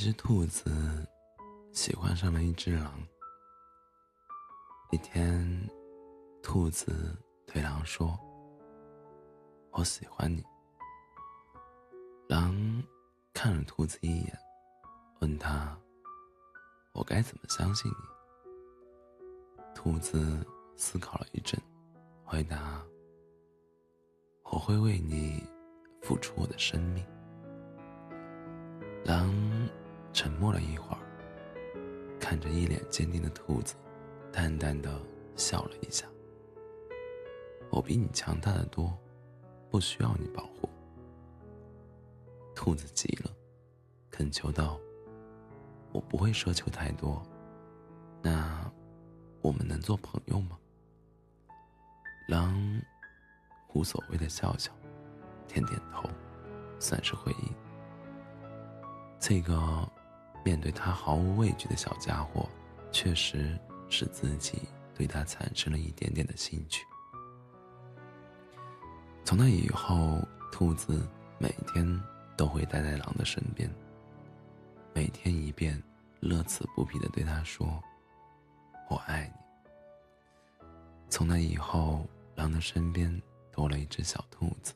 一只兔子喜欢上了一只狼。一天，兔子对狼说：“我喜欢你。”狼看了兔子一眼，问他：“我该怎么相信你？”兔子思考了一阵，回答：“我会为你付出我的生命。”狼沉默了一会儿，看着一脸坚定的兔子，淡淡的笑了一下。我比你强大的多，不需要你保护。兔子急了，恳求道：“我不会奢求太多，那我们能做朋友吗？”狼无所谓的笑笑，点点头，算是回应。这个面对他毫无畏惧的小家伙，确实使自己对他产生了一点点的兴趣。从那以后，兔子每天都会待在狼的身边，每天一遍，乐此不疲的对他说：“我爱你。”从那以后，狼的身边多了一只小兔子，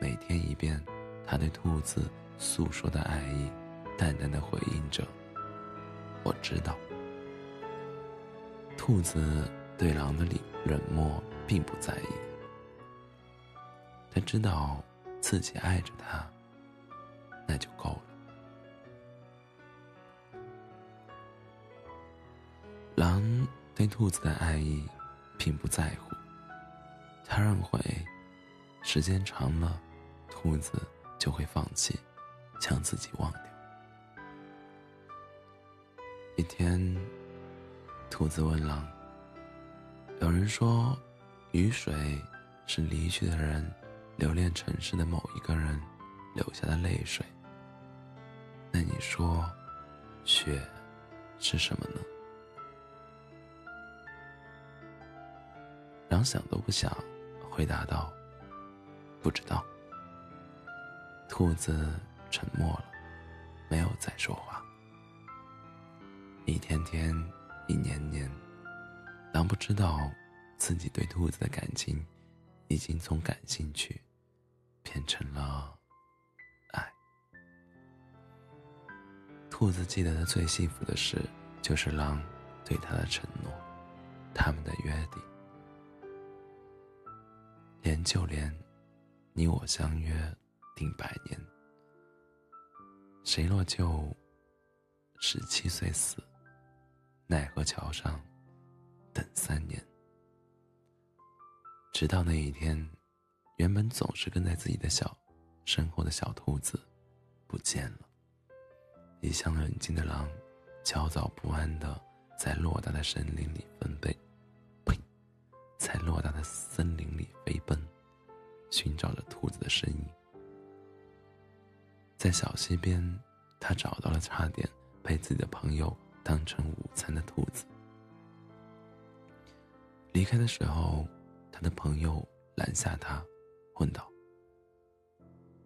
每天一遍，他对兔子。诉说的爱意，淡淡的回应着。我知道，兔子对狼的冷冷漠并不在意。他知道自己爱着它，那就够了。狼对兔子的爱意并不在乎，他认为时间长了，兔子就会放弃。将自己忘掉。一天，兔子问狼：“有人说，雨水是离去的人留恋城市的某一个人留下的泪水。那你说，雪是什么呢？”狼想都不想，回答道：“不知道。”兔子。沉默了，没有再说话。一天天，一年年，狼不知道自己对兔子的感情，已经从感兴趣，变成了爱。兔子记得的最幸福的事，就是狼对他的承诺，他们的约定，连就连你我相约定百年。谁若就十七岁死，奈何桥上等三年。直到那一天，原本总是跟在自己的小身后的小兔子不见了。一向冷静的狼，焦躁不安的在偌大的森林里分贝，呸，在偌大的森林里飞奔，寻找着兔子的身影。在小溪边，他找到了差点被自己的朋友当成午餐的兔子。离开的时候，他的朋友拦下他，问道：“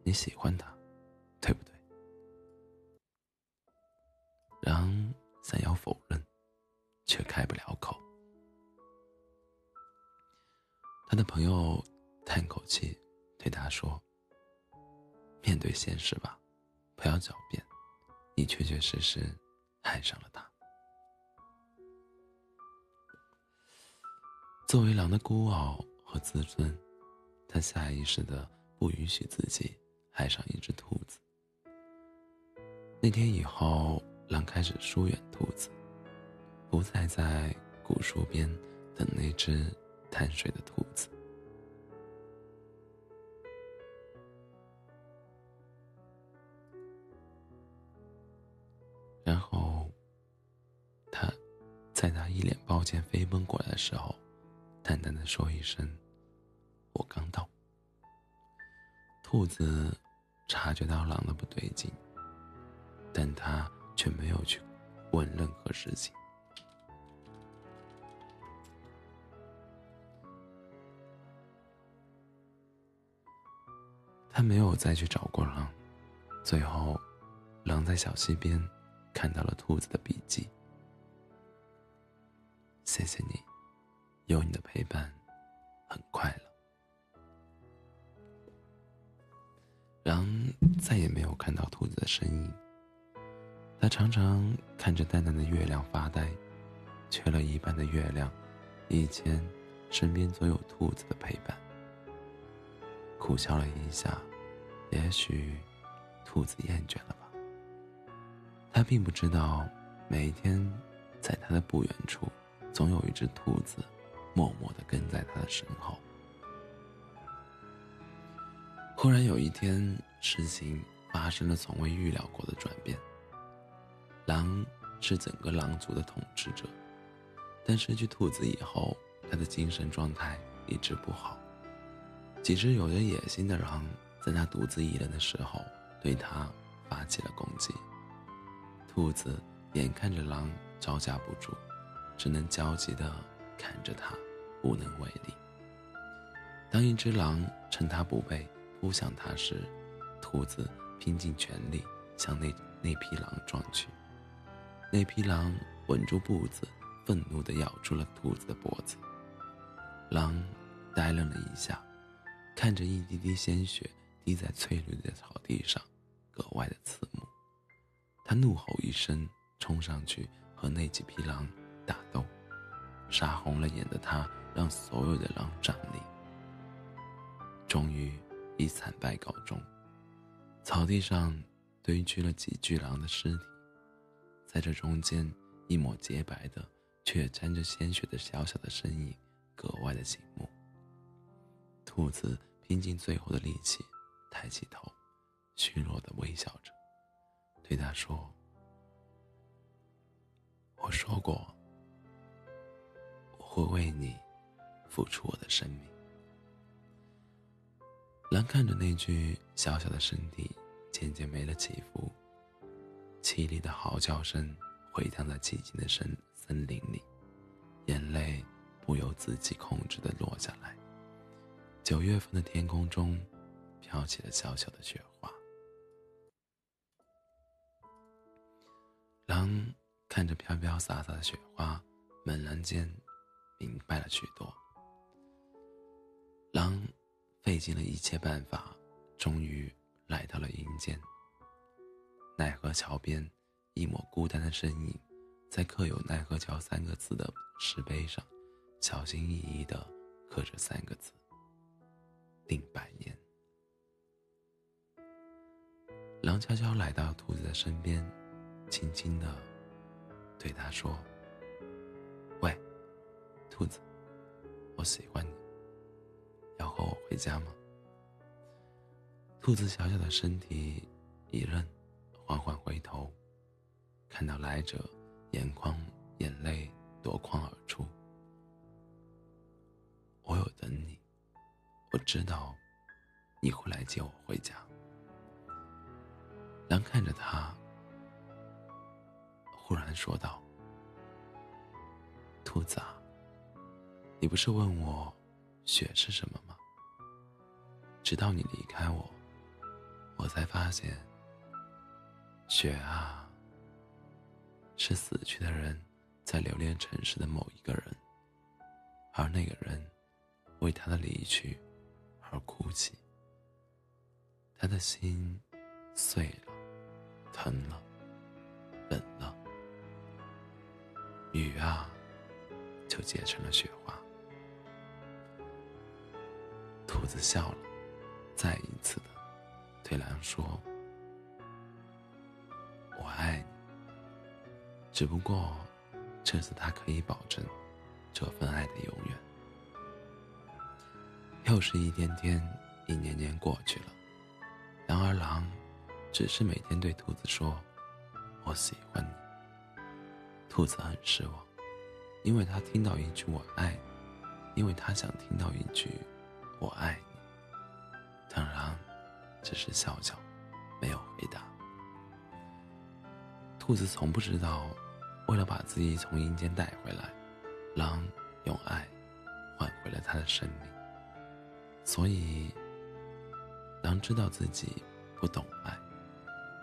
你喜欢他，对不对？”狼想要否认，却开不了口。他的朋友叹口气，对他说：“面对现实吧。”不要狡辩，你确确实实爱上了他。作为狼的孤傲和自尊，他下意识的不允许自己爱上一只兔子。那天以后，狼开始疏远兔子，不再在古树边等那只贪睡的兔子。然后，他在他一脸抱歉飞奔过来的时候，淡淡的说一声：“我刚到。”兔子察觉到狼的不对劲，但他却没有去问任何事情。他没有再去找过狼，最后。狼在小溪边看到了兔子的笔记。谢谢你，有你的陪伴，很快乐。狼再也没有看到兔子的身影。他常常看着淡淡的月亮发呆，缺了一半的月亮，以前身边总有兔子的陪伴。苦笑了一下，也许兔子厌倦了吧。他并不知道，每一天在他的不远处，总有一只兔子默默的跟在他的身后。忽然有一天，事情发生了从未预料过的转变。狼是整个狼族的统治者，但失去兔子以后，他的精神状态一直不好。几只有着野心的狼，在他独自一人的时候，对他发起了攻击。兔子眼看着狼招架不住，只能焦急地看着他，无能为力。当一只狼趁他不备扑向他时，兔子拼尽全力向那那匹狼撞去。那匹狼稳住步子，愤怒地咬住了兔子的脖子。狼呆愣了一下，看着一滴滴鲜血滴在翠绿的草地上，格外的刺目。他怒吼一声，冲上去和那几匹狼打斗。杀红了眼的他，让所有的狼站立。终于以惨败告终。草地上堆积了几具狼的尸体。在这中间，一抹洁白的却沾着鲜血的小小的身影，格外的醒目。兔子拼尽最后的力气，抬起头，虚弱的微笑着，对他说：“我说过，我会为你付出我的生命。”狼看着那具小小的身体，渐渐没了起伏。凄厉的嚎叫声回荡在寂静的森森林里，眼泪不由自己控制的落下来。九月份的天空中，飘起了小小的雪花。狼看着飘飘洒洒的雪花，猛然间明白了许多。狼费尽了一切办法，终于来到了阴间。奈何桥边，一抹孤单的身影，在刻有“奈何桥”三个字的石碑上，小心翼翼地刻着三个字：“定百年。”狼悄悄来到兔子的身边，轻轻地对他说：“，兔子，我喜欢你，要和我回家吗？”兔子小小的身体一愣。缓缓回头，看到来者，眼眶眼泪夺眶而出。我有等你，我知道你会来接我回家。狼看着他，忽然说道：“兔子啊，你不是问我雪是什么吗？直到你离开我，我才发现。”雪啊，是死去的人在留恋城市的某一个人，而那个人为他的离去而哭泣。他的心碎了，疼了，冷了，雨啊，就结成了雪花。兔子笑了，再一次的对狼说。我爱你，只不过这次他可以保证这份爱的永远。又是一天天、一年年过去了，然而狼只是每天对兔子说：“我喜欢你。”兔子很失望，因为他听到一句“我爱你”，因为他想听到一句“我爱你”，当然只是笑笑，没有回答。兔子从不知道，为了把自己从阴间带回来，狼用爱换回了他的生命。所以，狼知道自己不懂爱，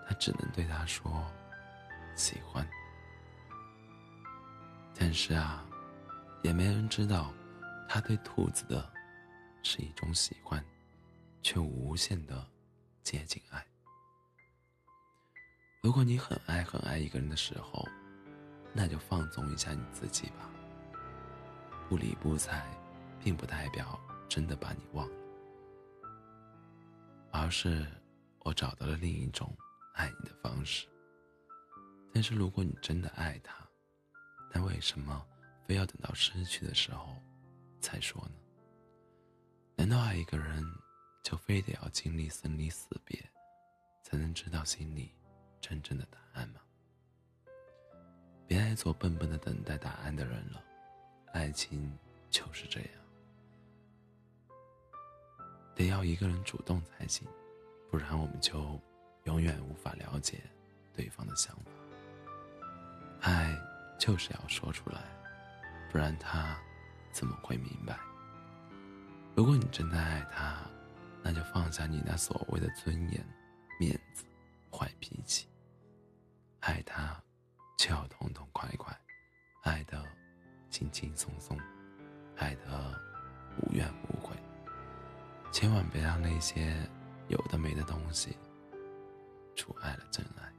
他只能对他说：“喜欢。”但是啊，也没人知道，他对兔子的是一种喜欢，却无限的接近爱。如果你很爱很爱一个人的时候，那就放纵一下你自己吧。不理不睬，并不代表真的把你忘了，而是我找到了另一种爱你的方式。但是如果你真的爱他，那为什么非要等到失去的时候才说呢？难道爱一个人就非得要经历生离死别，才能知道心里真正的答案吗？别爱做笨笨的等待答案的人了，爱情就是这样，得要一个人主动才行，不然我们就永远无法了解对方的想法。爱。就是要说出来，不然他怎么会明白？如果你真的爱他，那就放下你那所谓的尊严、面子、坏脾气。爱他，就要痛痛快快，爱的轻轻松松，爱的无怨无悔。千万别让那些有的没的东西阻碍了真爱。